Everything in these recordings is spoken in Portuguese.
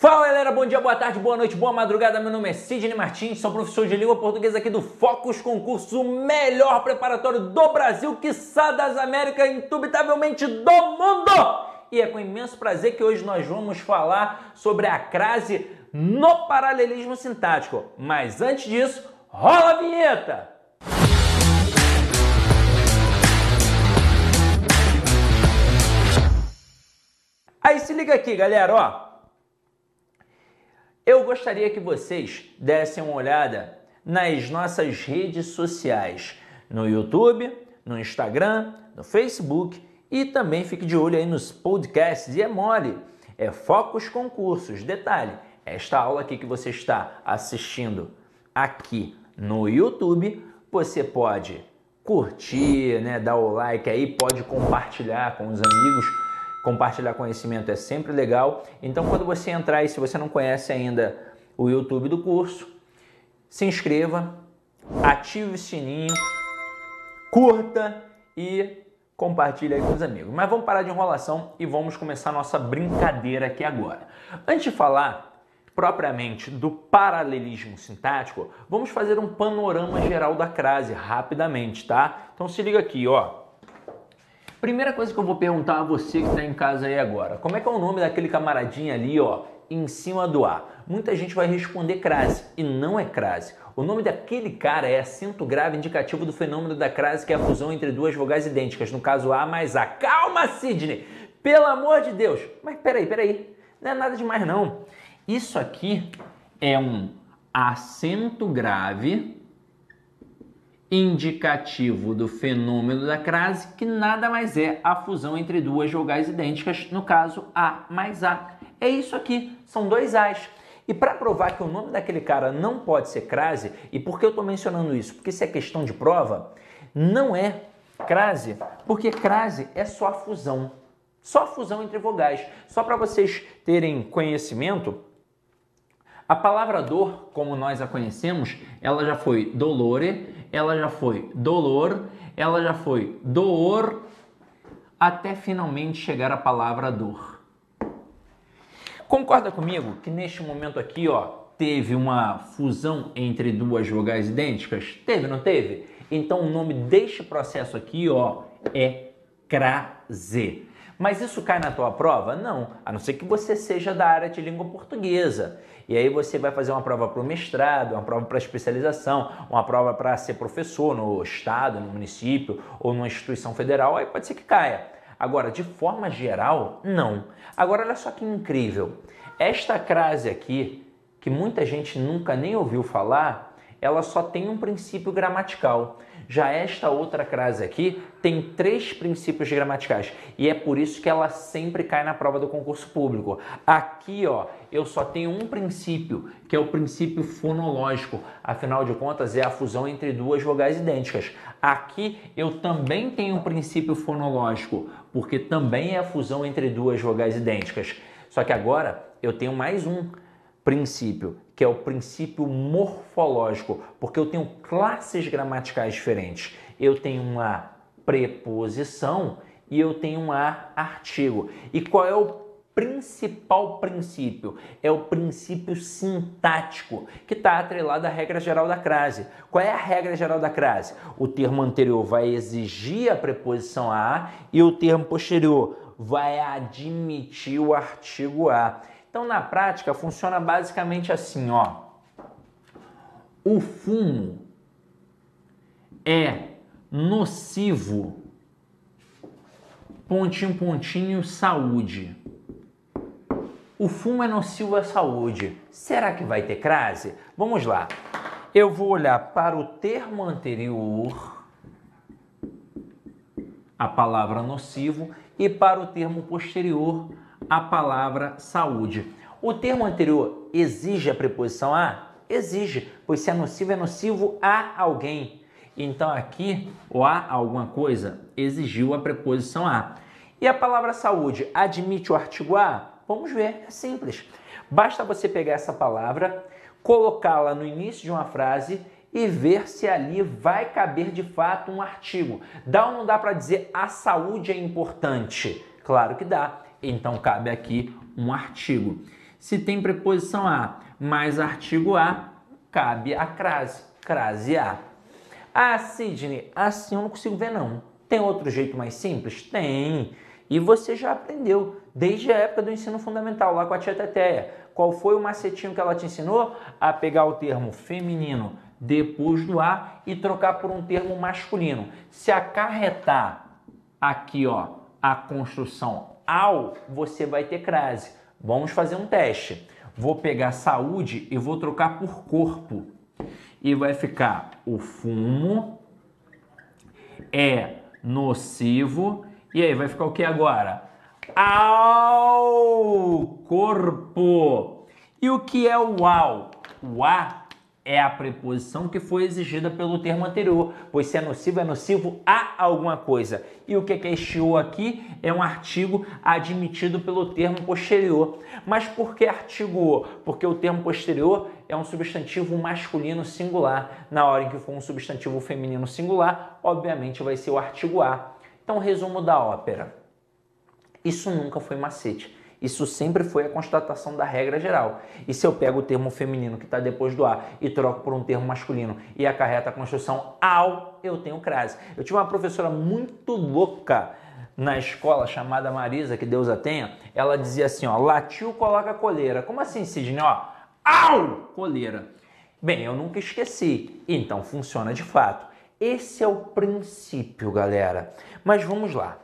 Fala galera, bom dia, boa tarde, boa noite, boa madrugada. Meu nome é Sidney Martins, sou professor de língua portuguesa aqui do Focus Concurso, o melhor preparatório do Brasil, quiçá das Américas, indubitavelmente do mundo. E é com imenso prazer que hoje nós vamos falar sobre a crase no paralelismo sintático. Mas antes disso, rola a vinheta! Aí se liga aqui, galera, ó. Eu gostaria que vocês dessem uma olhada nas nossas redes sociais, no YouTube, no Instagram, no Facebook e também fique de olho aí nos podcasts. E é mole, é Focos Concursos. Detalhe, esta aula aqui que você está assistindo aqui no YouTube, você pode curtir, né, dar o like aí, pode compartilhar com os amigos Compartilhar conhecimento é sempre legal. Então, quando você entrar e se você não conhece ainda o YouTube do curso, se inscreva, ative o sininho, curta e compartilhe aí com os amigos. Mas vamos parar de enrolação e vamos começar nossa brincadeira aqui agora. Antes de falar propriamente do paralelismo sintático, vamos fazer um panorama geral da crase rapidamente, tá? Então se liga aqui, ó. Primeira coisa que eu vou perguntar a você que está em casa aí agora, como é que é o nome daquele camaradinho ali, ó, em cima do A? Muita gente vai responder crase e não é crase. O nome daquele cara é acento grave indicativo do fenômeno da crase, que é a fusão entre duas vogais idênticas, no caso A mais A. Calma, Sidney! Pelo amor de Deus! Mas peraí, peraí, não é nada demais não. Isso aqui é um acento grave indicativo do fenômeno da crase, que nada mais é a fusão entre duas vogais idênticas, no caso A mais A. É isso aqui, são dois A's. E para provar que o nome daquele cara não pode ser crase, e por que eu estou mencionando isso? Porque isso é questão de prova, não é crase, porque crase é só fusão. Só fusão entre vogais. Só para vocês terem conhecimento, a palavra dor, como nós a conhecemos, ela já foi dolore, ela já foi dolor, ela já foi door, até finalmente chegar a palavra dor. Concorda comigo que neste momento aqui, ó, teve uma fusão entre duas vogais idênticas? Teve, não teve? Então o nome deste processo aqui, ó, é crase. Mas isso cai na tua prova? Não, a não ser que você seja da área de língua portuguesa. E aí você vai fazer uma prova para o mestrado, uma prova para especialização, uma prova para ser professor no estado, no município ou numa instituição federal, aí pode ser que caia. Agora, de forma geral, não. Agora, olha só que incrível. Esta crase aqui, que muita gente nunca nem ouviu falar, ela só tem um princípio gramatical. Já esta outra crase aqui tem três princípios gramaticais e é por isso que ela sempre cai na prova do concurso público. Aqui, ó, eu só tenho um princípio, que é o princípio fonológico. Afinal de contas, é a fusão entre duas vogais idênticas. Aqui eu também tenho um princípio fonológico, porque também é a fusão entre duas vogais idênticas. Só que agora eu tenho mais um princípio, que é o princípio morfológico, porque eu tenho classes gramaticais diferentes. Eu tenho uma preposição e eu tenho um artigo. E qual é o principal princípio? É o princípio sintático, que está atrelado à regra geral da crase. Qual é a regra geral da crase? O termo anterior vai exigir a preposição a e o termo posterior vai admitir o artigo a. Então, na prática, funciona basicamente assim, ó. O fumo é nocivo, pontinho, pontinho, saúde. O fumo é nocivo à saúde. Será que vai ter crase? Vamos lá. Eu vou olhar para o termo anterior, a palavra nocivo, e para o termo posterior, a palavra saúde. O termo anterior exige a preposição a? Exige, pois se é nocivo, é nocivo a alguém. Então aqui, o a alguma coisa exigiu a preposição a. E a palavra saúde admite o artigo a? Vamos ver, é simples. Basta você pegar essa palavra, colocá-la no início de uma frase e ver se ali vai caber de fato um artigo. Dá ou não dá para dizer a saúde é importante? Claro que dá. Então cabe aqui um artigo. Se tem preposição a mais artigo a, cabe a crase, crase a. Ah, Sidney, assim eu não consigo ver não. Tem outro jeito mais simples? Tem. E você já aprendeu desde a época do ensino fundamental, lá com a tia Teteia. Qual foi o macetinho que ela te ensinou? A pegar o termo feminino depois do A e trocar por um termo masculino. Se acarretar aqui, ó, a construção ao, você vai ter crase. Vamos fazer um teste. Vou pegar saúde e vou trocar por corpo. E vai ficar o fumo é nocivo. E aí vai ficar o que agora? Ao corpo. E o que é o ao? O a é a preposição que foi exigida pelo termo anterior, pois se é nocivo, é nocivo a alguma coisa. E o que é este o aqui? É um artigo admitido pelo termo posterior. Mas por que artigo o? Porque o termo posterior é um substantivo masculino singular. Na hora em que for um substantivo feminino singular, obviamente vai ser o artigo a. Então, resumo da ópera. Isso nunca foi macete. Isso sempre foi a constatação da regra geral. E se eu pego o termo feminino que está depois do A e troco por um termo masculino e acarreta a construção ao, eu tenho crase. Eu tive uma professora muito louca na escola chamada Marisa, que Deus a tenha. Ela dizia assim, ó, latiu coloca coleira. Como assim, Sidney? Ó, au, coleira. Bem, eu nunca esqueci. Então funciona de fato. Esse é o princípio, galera. Mas vamos lá.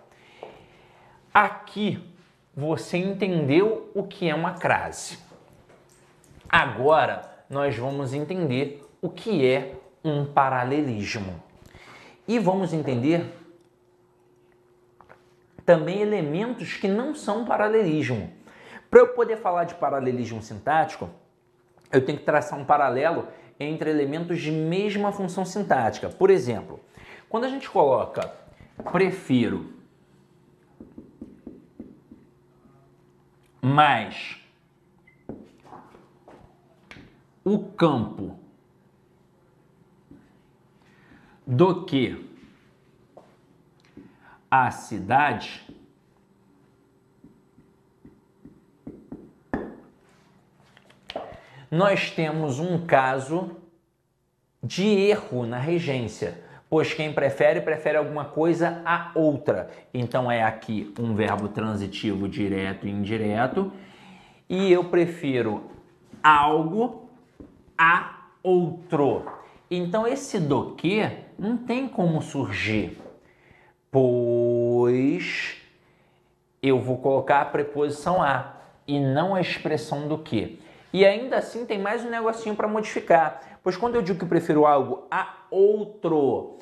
Aqui você entendeu o que é uma crase. Agora nós vamos entender o que é um paralelismo. E vamos entender também elementos que não são paralelismo. Para eu poder falar de paralelismo sintático, eu tenho que traçar um paralelo entre elementos de mesma função sintática. Por exemplo, quando a gente coloca prefiro mais o campo do que a cidade, nós temos um caso de erro na regência, pois quem prefere, prefere alguma coisa a outra. Então é aqui um verbo transitivo direto e indireto, e eu prefiro algo a outro. Então esse do que não tem como surgir, pois eu vou colocar a preposição a e não a expressão do que. E ainda assim tem mais um negocinho para modificar, pois quando eu digo que prefiro algo a outro,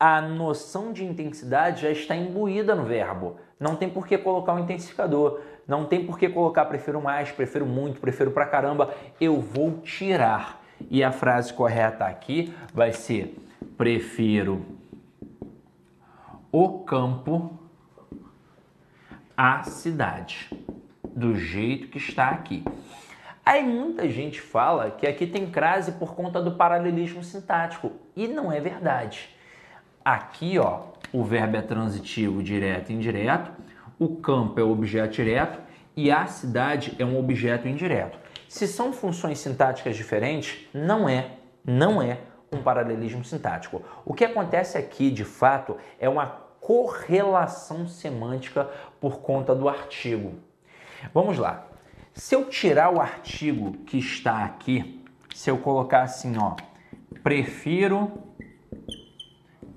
a noção de intensidade já está imbuída no verbo. Não tem por que colocar um intensificador, não tem por que colocar prefiro mais, prefiro muito, prefiro pra caramba. Eu vou tirar. E a frase correta aqui vai ser: prefiro o campo à cidade, do jeito que está aqui. Aí muita gente fala que aqui tem crase por conta do paralelismo sintático, e não é verdade. Aqui, ó, o verbo é transitivo direto e indireto, o campo é o objeto direto e a cidade é um objeto indireto. Se são funções sintáticas diferentes, não é, não é um paralelismo sintático. O que acontece aqui, de fato, é uma correlação semântica por conta do artigo. Vamos lá. Se eu tirar o artigo que está aqui, se eu colocar assim, ó, prefiro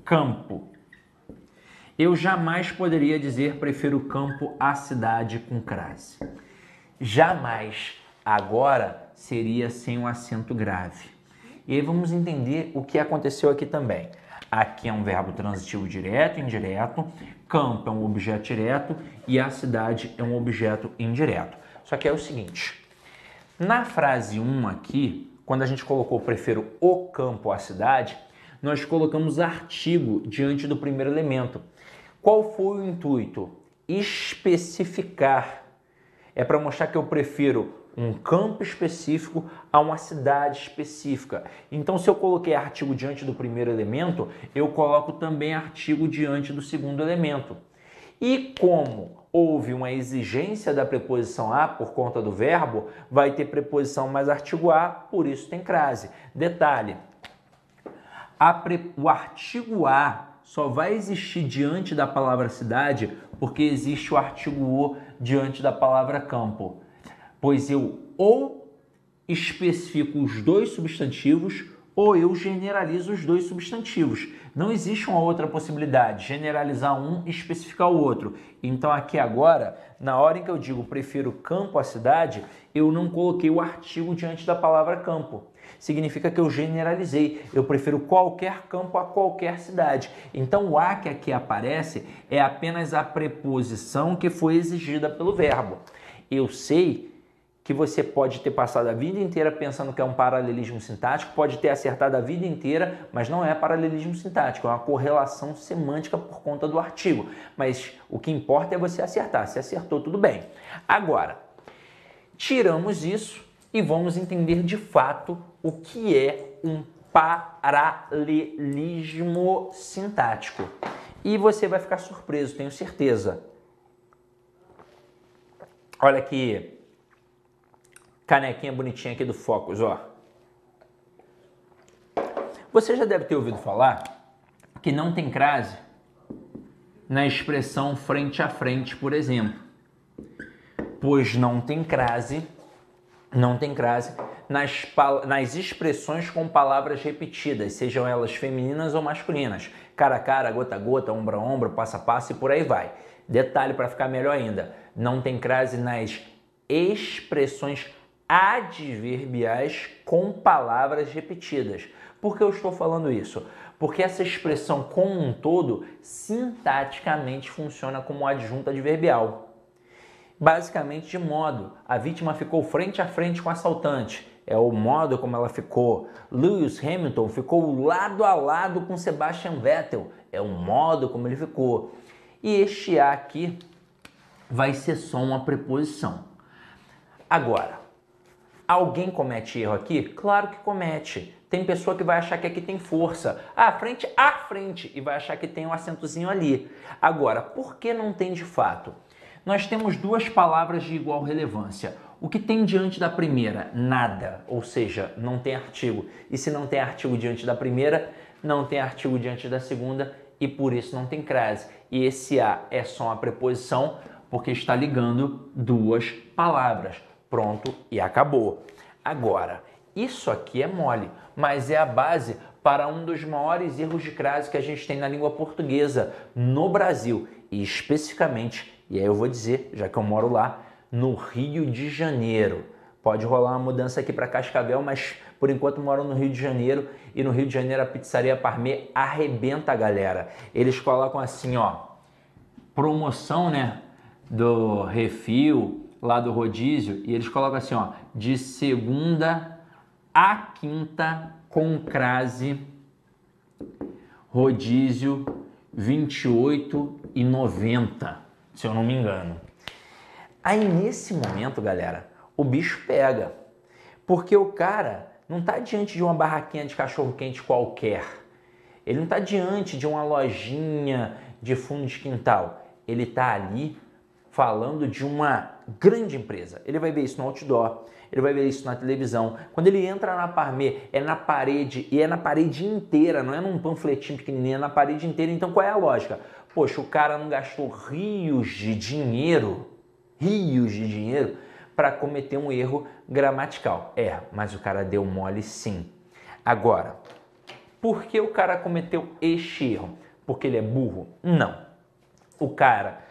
campo. Eu jamais poderia dizer prefiro campo à cidade com crase. Jamais. Agora seria sem um acento grave. E aí vamos entender o que aconteceu aqui também. Aqui é um verbo transitivo direto indireto, campo é um objeto direto e a cidade é um objeto indireto. Só que é o seguinte, na frase 1 aqui, quando a gente colocou prefiro o campo à cidade, nós colocamos artigo diante do primeiro elemento. Qual foi o intuito? Especificar. É para mostrar que eu prefiro um campo específico a uma cidade específica. Então, se eu coloquei artigo diante do primeiro elemento, eu coloco também artigo diante do segundo elemento. E como houve uma exigência da preposição a por conta do verbo, vai ter preposição mais artigo a, por isso tem crase. Detalhe: pre... o artigo a só vai existir diante da palavra cidade porque existe o artigo o diante da palavra campo. Pois eu ou especifico os dois substantivos ou eu generalizo os dois substantivos. Não existe uma outra possibilidade, generalizar um e especificar o outro. Então aqui agora, na hora em que eu digo prefiro campo à cidade, eu não coloquei o artigo diante da palavra campo. Significa que eu generalizei, eu prefiro qualquer campo a qualquer cidade. Então o a que aqui aparece é apenas a preposição que foi exigida pelo verbo. Eu sei que você pode ter passado a vida inteira pensando que é um paralelismo sintático, pode ter acertado a vida inteira, mas não é paralelismo sintático, é uma correlação semântica por conta do artigo. Mas o que importa é você acertar. Se acertou, tudo bem. Agora, tiramos isso e vamos entender de fato o que é um paralelismo sintático. E você vai ficar surpreso, tenho certeza. Olha aqui canequinha bonitinha aqui do Focus, ó. Você já deve ter ouvido falar que não tem crase na expressão frente a frente, por exemplo. Pois não tem crase, não tem crase nas, nas expressões com palavras repetidas, sejam elas femininas ou masculinas. Cara a cara, gota a gota, ombro a ombro, passo a passo e por aí vai. Detalhe para ficar melhor ainda: não tem crase nas expressões adverbiais com palavras repetidas. Por que eu estou falando isso? Porque essa expressão como um todo sintaticamente funciona como adjunta adverbial. Basicamente de modo, a vítima ficou frente a frente com o assaltante. É o modo como ela ficou. Lewis Hamilton ficou lado a lado com Sebastian Vettel. É o modo como ele ficou. E este A aqui vai ser só uma preposição. Agora, Alguém comete erro aqui? Claro que comete. Tem pessoa que vai achar que aqui tem força. Ah, frente à frente e vai achar que tem um acentozinho ali. Agora, por que não tem de fato? Nós temos duas palavras de igual relevância. O que tem diante da primeira? Nada, ou seja, não tem artigo. E se não tem artigo diante da primeira, não tem artigo diante da segunda e por isso não tem crase. E esse a é só uma preposição porque está ligando duas palavras pronto e acabou. Agora, isso aqui é mole, mas é a base para um dos maiores erros de crase que a gente tem na língua portuguesa no Brasil e especificamente, e aí eu vou dizer, já que eu moro lá, no Rio de Janeiro. Pode rolar uma mudança aqui para Cascavel, mas por enquanto moro no Rio de Janeiro e no Rio de Janeiro a pizzaria Parmê arrebenta a galera. Eles colocam assim, ó, promoção, né, do refil, lá do rodízio e eles colocam assim, ó, de segunda a quinta com crase rodízio 28 e 90, se eu não me engano. Aí nesse momento, galera, o bicho pega. Porque o cara não está diante de uma barraquinha de cachorro quente qualquer. Ele não está diante de uma lojinha de fundo de quintal. Ele está ali falando de uma grande empresa. Ele vai ver isso no outdoor, ele vai ver isso na televisão. Quando ele entra na Parmê, é na parede e é na parede inteira, não é num panfletinho pequenininho, é na parede inteira. Então qual é a lógica? Poxa, o cara não gastou rios de dinheiro, rios de dinheiro para cometer um erro gramatical. É, mas o cara deu mole sim. Agora, por que o cara cometeu este erro? Porque ele é burro? Não. O cara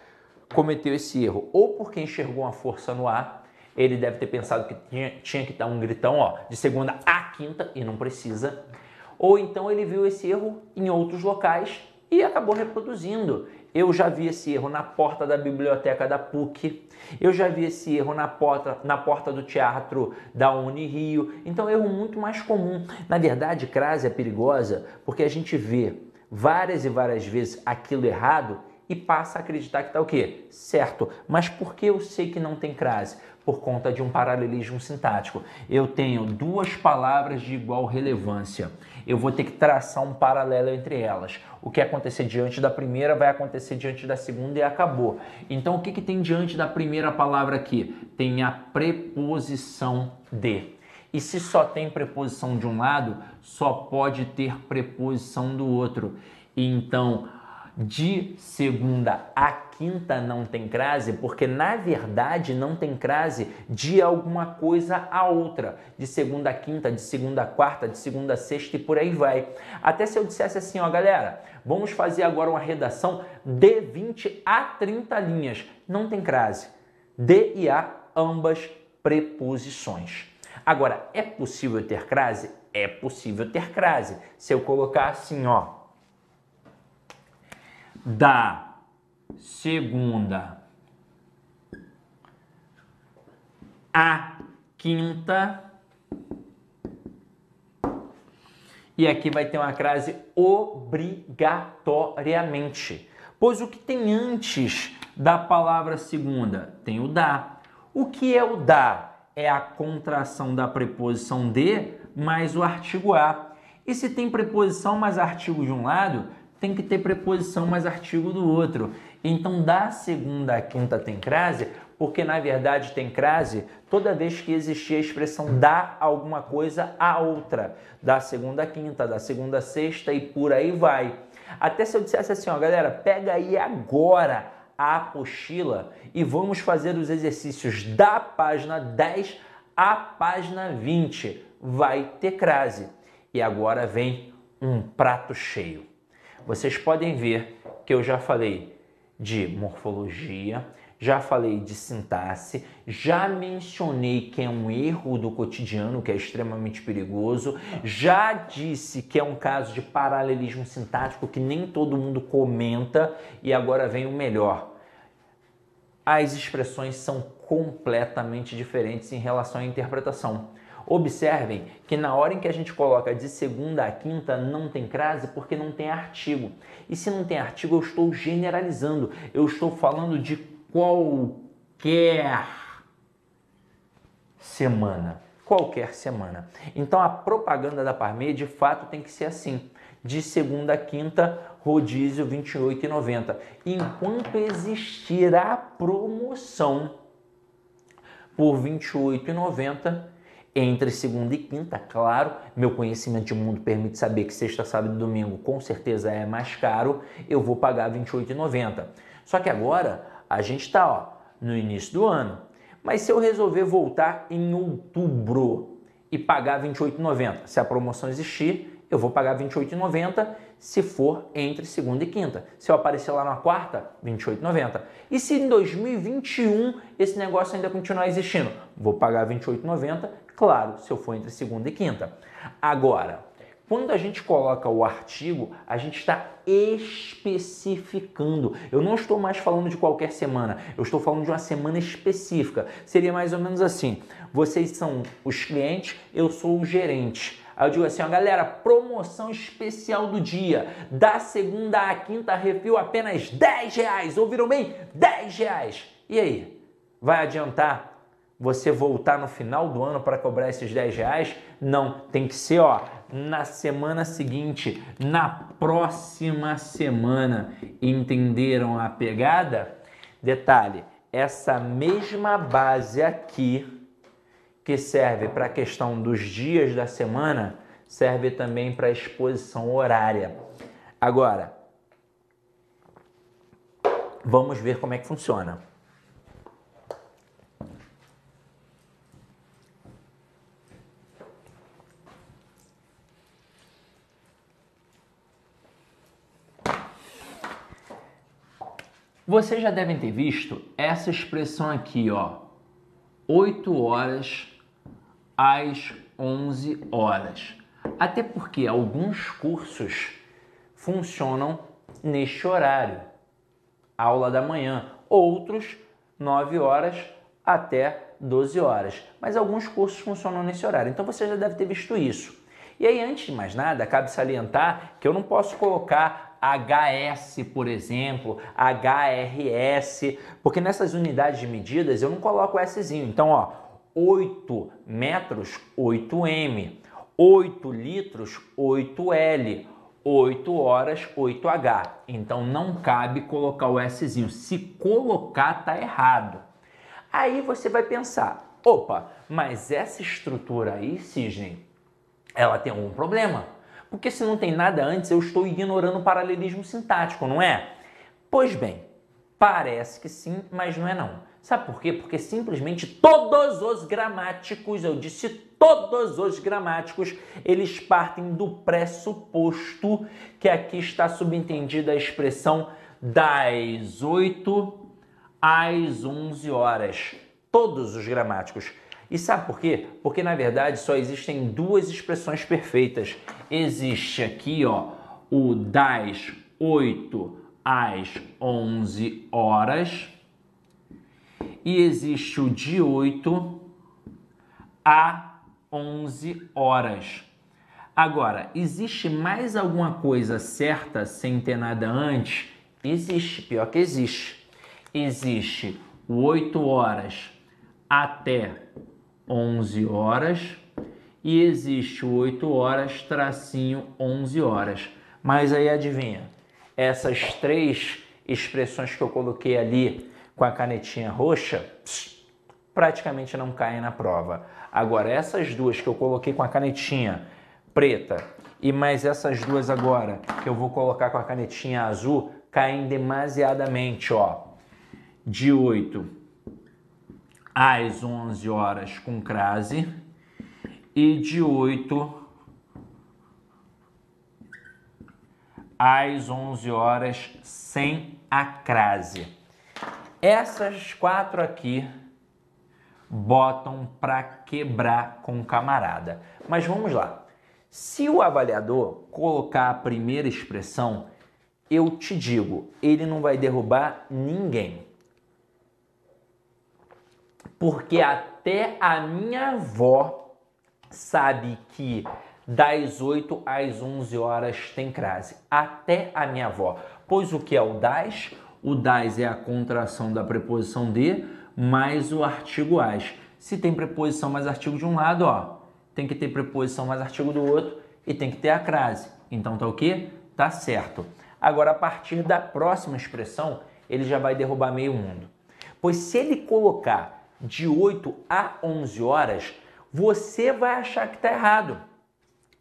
cometeu esse erro ou porque enxergou uma força no ar, ele deve ter pensado que tinha, tinha que dar um gritão ó, de segunda a quinta e não precisa, ou então ele viu esse erro em outros locais e acabou reproduzindo. Eu já vi esse erro na porta da biblioteca da PUC, eu já vi esse erro na porta, na porta do teatro da Unirio, então erro muito mais comum. Na verdade, crase é perigosa porque a gente vê várias e várias vezes aquilo errado e passa a acreditar que está o quê? Certo. Mas por que eu sei que não tem crase? Por conta de um paralelismo sintático. Eu tenho duas palavras de igual relevância. Eu vou ter que traçar um paralelo entre elas. O que acontecer diante da primeira vai acontecer diante da segunda e acabou. Então, o que, que tem diante da primeira palavra aqui? Tem a preposição de. E se só tem preposição de um lado, só pode ter preposição do outro. Então, de segunda a quinta não tem crase, porque na verdade não tem crase de alguma coisa a outra, de segunda a quinta, de segunda a quarta, de segunda a sexta e por aí vai. Até se eu dissesse assim, ó, galera, vamos fazer agora uma redação de 20 a 30 linhas, não tem crase. De e a ambas preposições. Agora, é possível ter crase? É possível ter crase. Se eu colocar assim, ó, da segunda a quinta. E aqui vai ter uma crase obrigatoriamente. Pois o que tem antes da palavra segunda? Tem o da. O que é o da? É a contração da preposição de mais o artigo a. E se tem preposição mais artigo de um lado, tem que ter preposição mais artigo do outro. Então, da segunda à quinta tem crase, porque na verdade tem crase toda vez que existia a expressão dar alguma coisa a outra. Da segunda à quinta, da segunda à sexta e por aí vai. Até se eu dissesse assim, ó, galera, pega aí agora a apostila e vamos fazer os exercícios da página 10 à página 20. Vai ter crase. E agora vem um prato cheio vocês podem ver que eu já falei de morfologia, já falei de sintaxe, já mencionei que é um erro do cotidiano, que é extremamente perigoso, já disse que é um caso de paralelismo sintático que nem todo mundo comenta e agora vem o melhor. As expressões são completamente diferentes em relação à interpretação. Observem que na hora em que a gente coloca de segunda a quinta não tem crase porque não tem artigo. E se não tem artigo, eu estou generalizando. Eu estou falando de qualquer semana. Qualquer semana. Então a propaganda da Parmeia de fato tem que ser assim. De segunda a quinta, rodízio R$ 28,90. Enquanto existir a promoção por R$ 28,90, entre segunda e quinta, claro, meu conhecimento de mundo permite saber que sexta, sábado e domingo com certeza é mais caro, eu vou pagar R$ 28,90. Só que agora a gente está no início do ano, mas se eu resolver voltar em outubro e pagar R$ 28,90, se a promoção existir, eu vou pagar R$ 28,90 se for entre segunda e quinta. Se eu aparecer lá na quarta, R$ 28,90. E se em 2021 esse negócio ainda continuar existindo, vou pagar R$ 28,90 Claro, se eu for entre segunda e quinta. Agora, quando a gente coloca o artigo, a gente está especificando. Eu não estou mais falando de qualquer semana, eu estou falando de uma semana específica. Seria mais ou menos assim: vocês são os clientes, eu sou o gerente. Aí eu digo assim, ó, galera, promoção especial do dia. Da segunda à quinta, refil apenas 10 reais. Ouviram bem? 10 reais. E aí? Vai adiantar você voltar no final do ano para cobrar esses 10 reais? Não, tem que ser ó, na semana seguinte, na próxima semana. Entenderam a pegada? Detalhe, essa mesma base aqui, que serve para a questão dos dias da semana, serve também para a exposição horária. Agora, vamos ver como é que funciona. Vocês já devem ter visto essa expressão aqui, ó. 8 horas às 11 horas. Até porque alguns cursos funcionam neste horário, aula da manhã, outros 9 horas até 12 horas. Mas alguns cursos funcionam nesse horário. Então você já deve ter visto isso. E aí, antes de mais nada, cabe salientar que eu não posso colocar HS, por exemplo, HRS, porque nessas unidades de medidas eu não coloco Szinho. Então, ó, 8 metros, 8M, 8 litros, 8L, 8 horas, 8H. Então não cabe colocar o Szinho. Se colocar, tá errado. Aí você vai pensar, opa, mas essa estrutura aí, Cisne, ela tem algum problema? Porque se não tem nada antes, eu estou ignorando o paralelismo sintático, não é? Pois bem, parece que sim, mas não é não. Sabe por quê? Porque simplesmente todos os gramáticos, eu disse todos os gramáticos, eles partem do pressuposto que aqui está subentendida a expressão das 8 às 11 horas. Todos os gramáticos. E sabe por quê? Porque na verdade só existem duas expressões perfeitas. Existe aqui, ó, o das 8 às 11 horas e existe o de 8 a 11 horas. Agora, existe mais alguma coisa certa sem ter nada antes? Existe, pior que existe. Existe o 8 horas até 11 horas e existe o 8 horas tracinho 11 horas. Mas aí adivinha, essas três expressões que eu coloquei ali com a canetinha roxa, praticamente não caem na prova. Agora, essas duas que eu coloquei com a canetinha preta e mais essas duas agora que eu vou colocar com a canetinha azul, caem demasiadamente, ó. De 8 às 11 horas com crase e de 8 às 11 horas sem a crase. Essas quatro aqui botam para quebrar com o camarada. Mas vamos lá. Se o avaliador colocar a primeira expressão, eu te digo, ele não vai derrubar ninguém. Porque até a minha avó sabe que das 8 às 11 horas tem crase. Até a minha avó. Pois o que é o das? O das é a contração da preposição de mais o artigo as. Se tem preposição mais artigo de um lado, ó, tem que ter preposição mais artigo do outro e tem que ter a crase. Então tá o quê? Tá certo. Agora, a partir da próxima expressão, ele já vai derrubar meio mundo. Pois se ele colocar de 8 a 11 horas, você vai achar que está errado.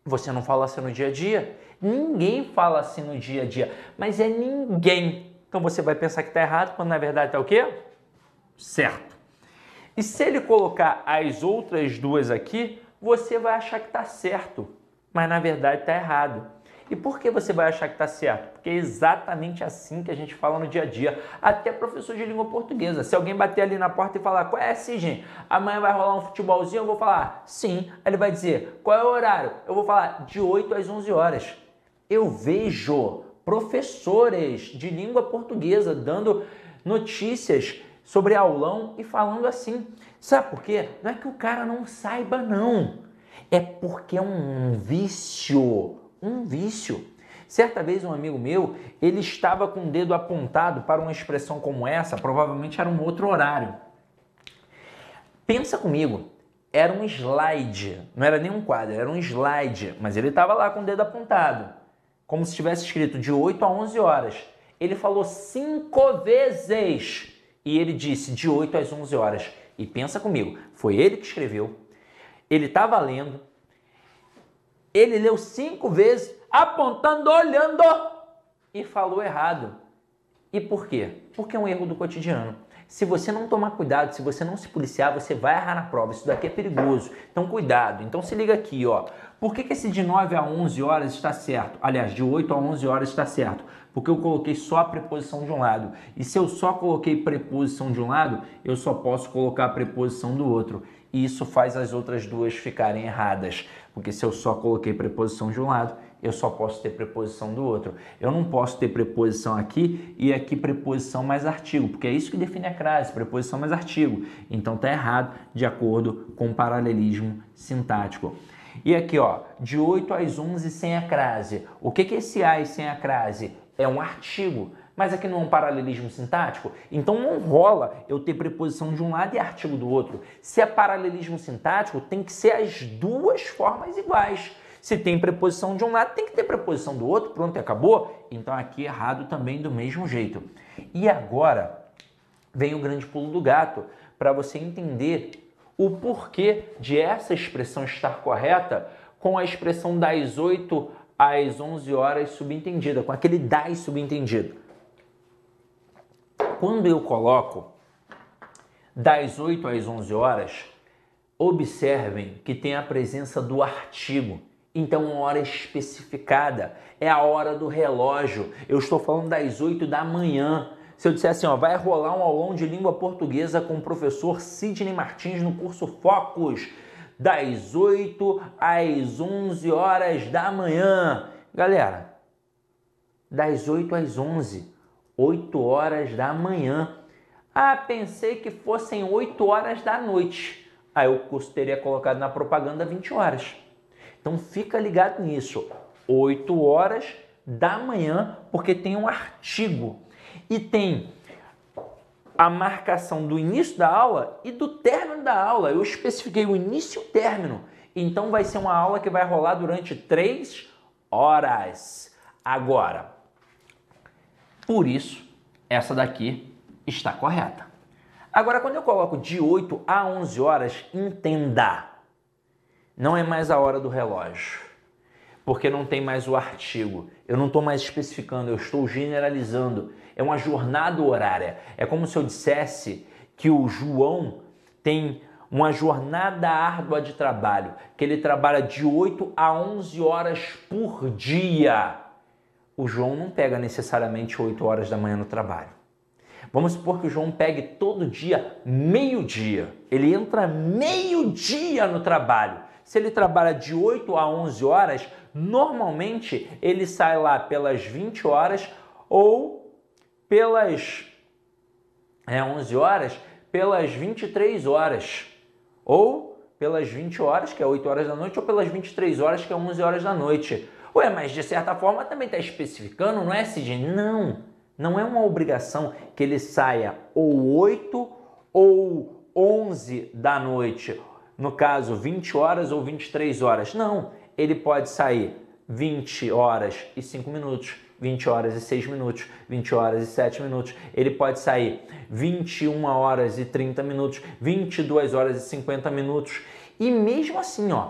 Você não fala assim no dia a dia? Ninguém fala assim no dia a dia, mas é ninguém. Então você vai pensar que está errado, quando na verdade está o quê? Certo. E se ele colocar as outras duas aqui, você vai achar que está certo, mas na verdade está errado. E por que você vai achar que está certo? Porque é exatamente assim que a gente fala no dia a dia. Até professor de língua portuguesa. Se alguém bater ali na porta e falar, qual é gente? Amanhã vai rolar um futebolzinho, eu vou falar, sim. Aí ele vai dizer, qual é o horário? Eu vou falar, de 8 às 11 horas. Eu vejo professores de língua portuguesa dando notícias sobre aulão e falando assim. Sabe por quê? Não é que o cara não saiba, não. É porque é um vício. Um vício. Certa vez um amigo meu, ele estava com o dedo apontado para uma expressão como essa, provavelmente era um outro horário. Pensa comigo, era um slide, não era nem um quadro, era um slide, mas ele estava lá com o dedo apontado como se tivesse escrito de 8 a 11 horas. Ele falou cinco vezes e ele disse de 8 às 11 horas. E pensa comigo, foi ele que escreveu, ele estava lendo, ele leu cinco vezes, apontando, olhando e falou errado. E por quê? Porque é um erro do cotidiano. Se você não tomar cuidado, se você não se policiar, você vai errar na prova. Isso daqui é perigoso. Então, cuidado. Então, se liga aqui, ó. Por que, que esse de 9 a 11 horas está certo? Aliás, de 8 a 11 horas está certo. Porque eu coloquei só a preposição de um lado. E se eu só coloquei preposição de um lado, eu só posso colocar a preposição do outro. E isso faz as outras duas ficarem erradas. Porque se eu só coloquei preposição de um lado, eu só posso ter preposição do outro. Eu não posso ter preposição aqui e aqui preposição mais artigo, porque é isso que define a crase, preposição mais artigo. Então tá errado de acordo com o paralelismo sintático. E aqui, ó, de 8 às 11 sem a crase. O que, que é esse AS sem a crase? é um artigo. Mas aqui não é um paralelismo sintático, então não rola eu ter preposição de um lado e artigo do outro. Se é paralelismo sintático, tem que ser as duas formas iguais. Se tem preposição de um lado, tem que ter preposição do outro, pronto, acabou. Então aqui errado também do mesmo jeito. E agora vem o grande pulo do gato, para você entender o porquê de essa expressão estar correta com a expressão das 8 às 11 horas subentendida, com aquele das subentendido. Quando eu coloco das 8 às 11 horas, observem que tem a presença do artigo. Então, uma hora especificada é a hora do relógio. Eu estou falando das 8 da manhã. Se eu disser assim, ó, vai rolar um aulão de língua portuguesa com o professor Sidney Martins no curso Focus, das 8 às 11 horas da manhã. Galera, das 8 às 11, 8 horas da manhã. Ah, pensei que fossem 8 horas da noite. Aí o curso teria colocado na propaganda 20 horas. Então fica ligado nisso. 8 horas da manhã, porque tem um artigo e tem a marcação do início da aula e do término da aula. Eu especifiquei o início e o término. Então vai ser uma aula que vai rolar durante três horas. Agora, por isso, essa daqui está correta. Agora, quando eu coloco de 8 a 11 horas, entenda, não é mais a hora do relógio porque não tem mais o artigo. Eu não estou mais especificando, eu estou generalizando. É uma jornada horária. É como se eu dissesse que o João tem uma jornada árdua de trabalho, que ele trabalha de 8 a 11 horas por dia. O João não pega necessariamente 8 horas da manhã no trabalho. Vamos supor que o João pegue todo dia meio-dia. Ele entra meio-dia no trabalho. Se ele trabalha de 8 a 11 horas, normalmente ele sai lá pelas 20 horas ou pelas é, 11 horas, pelas 23 horas. Ou pelas 20 horas, que é 8 horas da noite, ou pelas 23 horas, que é 11 horas da noite. Ué, mas de certa forma também está especificando, não é, Sidney? Não, não é uma obrigação que ele saia ou 8 ou 11 da noite no caso 20 horas ou 23 horas. Não, ele pode sair 20 horas e 5 minutos, 20 horas e 6 minutos, 20 horas e 7 minutos. Ele pode sair 21 horas e 30 minutos, 22 horas e 50 minutos. E mesmo assim, ó,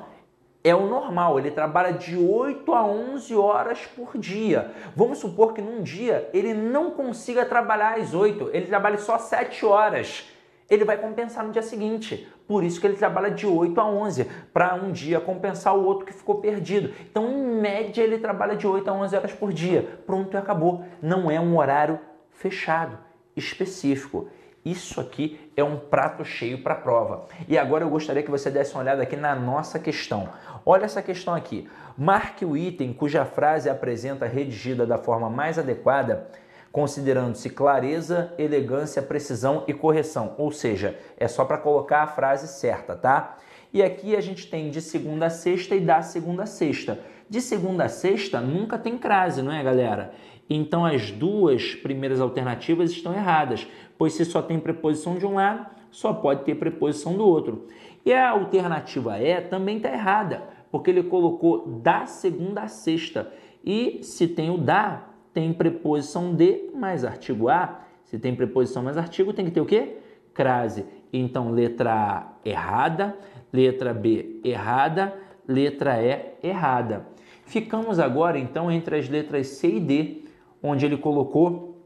é o normal, ele trabalha de 8 a 11 horas por dia. Vamos supor que num dia ele não consiga trabalhar às 8, ele trabalhe só 7 horas ele vai compensar no dia seguinte. Por isso que ele trabalha de 8 a 11, para um dia compensar o outro que ficou perdido. Então, em média, ele trabalha de 8 a 11 horas por dia. Pronto e acabou. Não é um horário fechado, específico. Isso aqui é um prato cheio para a prova. E agora eu gostaria que você desse uma olhada aqui na nossa questão. Olha essa questão aqui. Marque o item cuja frase apresenta redigida da forma mais adequada considerando-se clareza, elegância, precisão e correção. Ou seja, é só para colocar a frase certa, tá? E aqui a gente tem de segunda a sexta e da segunda a sexta. De segunda a sexta nunca tem crase, não é, galera? Então as duas primeiras alternativas estão erradas, pois se só tem preposição de um lado, só pode ter preposição do outro. E a alternativa E também está errada, porque ele colocou da segunda a sexta. E se tem o da, tem preposição de mais artigo a. Se tem preposição mais artigo, tem que ter o quê? Crase. Então, letra A errada, letra B errada, letra E errada. Ficamos agora, então, entre as letras C e D, onde ele colocou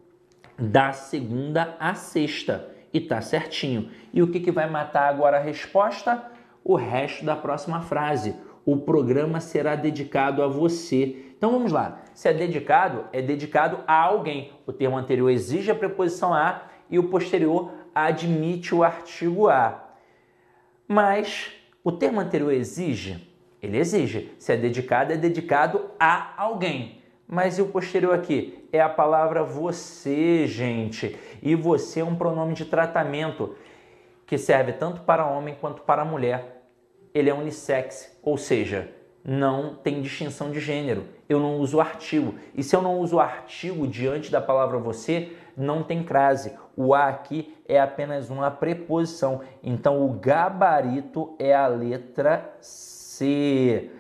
da segunda à sexta. E tá certinho. E o que, que vai matar agora a resposta? O resto da próxima frase. O programa será dedicado a você então vamos lá. Se é dedicado, é dedicado a alguém. O termo anterior exige a preposição a e o posterior admite o artigo a. Mas o termo anterior exige? Ele exige. Se é dedicado, é dedicado a alguém. Mas e o posterior aqui? É a palavra você, gente. E você é um pronome de tratamento que serve tanto para homem quanto para mulher. Ele é unissex, ou seja, não tem distinção de gênero. Eu não uso artigo. E se eu não uso artigo diante da palavra você, não tem crase. O a aqui é apenas uma preposição. Então o gabarito é a letra C.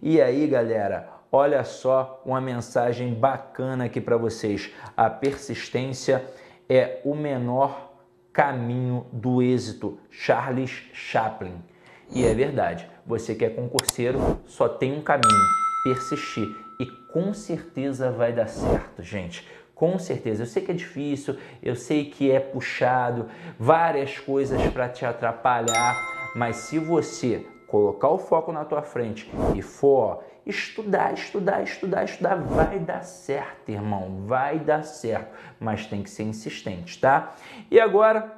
E aí, galera, olha só uma mensagem bacana aqui para vocês. A persistência é o menor caminho do êxito. Charles Chaplin. E é verdade, você que é concurseiro só tem um caminho: persistir. E com certeza vai dar certo, gente. Com certeza. Eu sei que é difícil, eu sei que é puxado, várias coisas para te atrapalhar, mas se você colocar o foco na tua frente e for estudar, estudar, estudar, estudar, vai dar certo, irmão, vai dar certo, mas tem que ser insistente, tá? E agora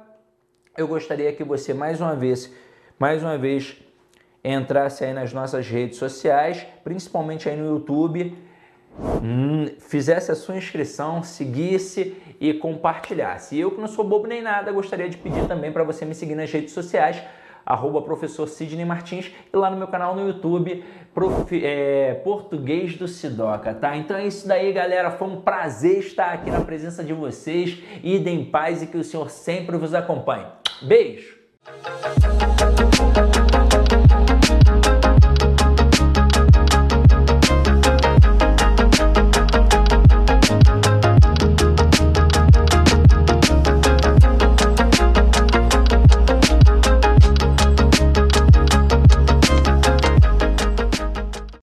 eu gostaria que você mais uma vez mais uma vez entrasse aí nas nossas redes sociais, principalmente aí no YouTube, hum, fizesse a sua inscrição, seguisse e compartilhasse. E eu que não sou bobo nem nada, gostaria de pedir também para você me seguir nas redes sociais, arroba professor Sidney Martins e lá no meu canal no YouTube, prof, é, Português do Sidoca, tá? Então é isso daí, galera. Foi um prazer estar aqui na presença de vocês. Idem em paz e que o Senhor sempre vos acompanhe. Beijo!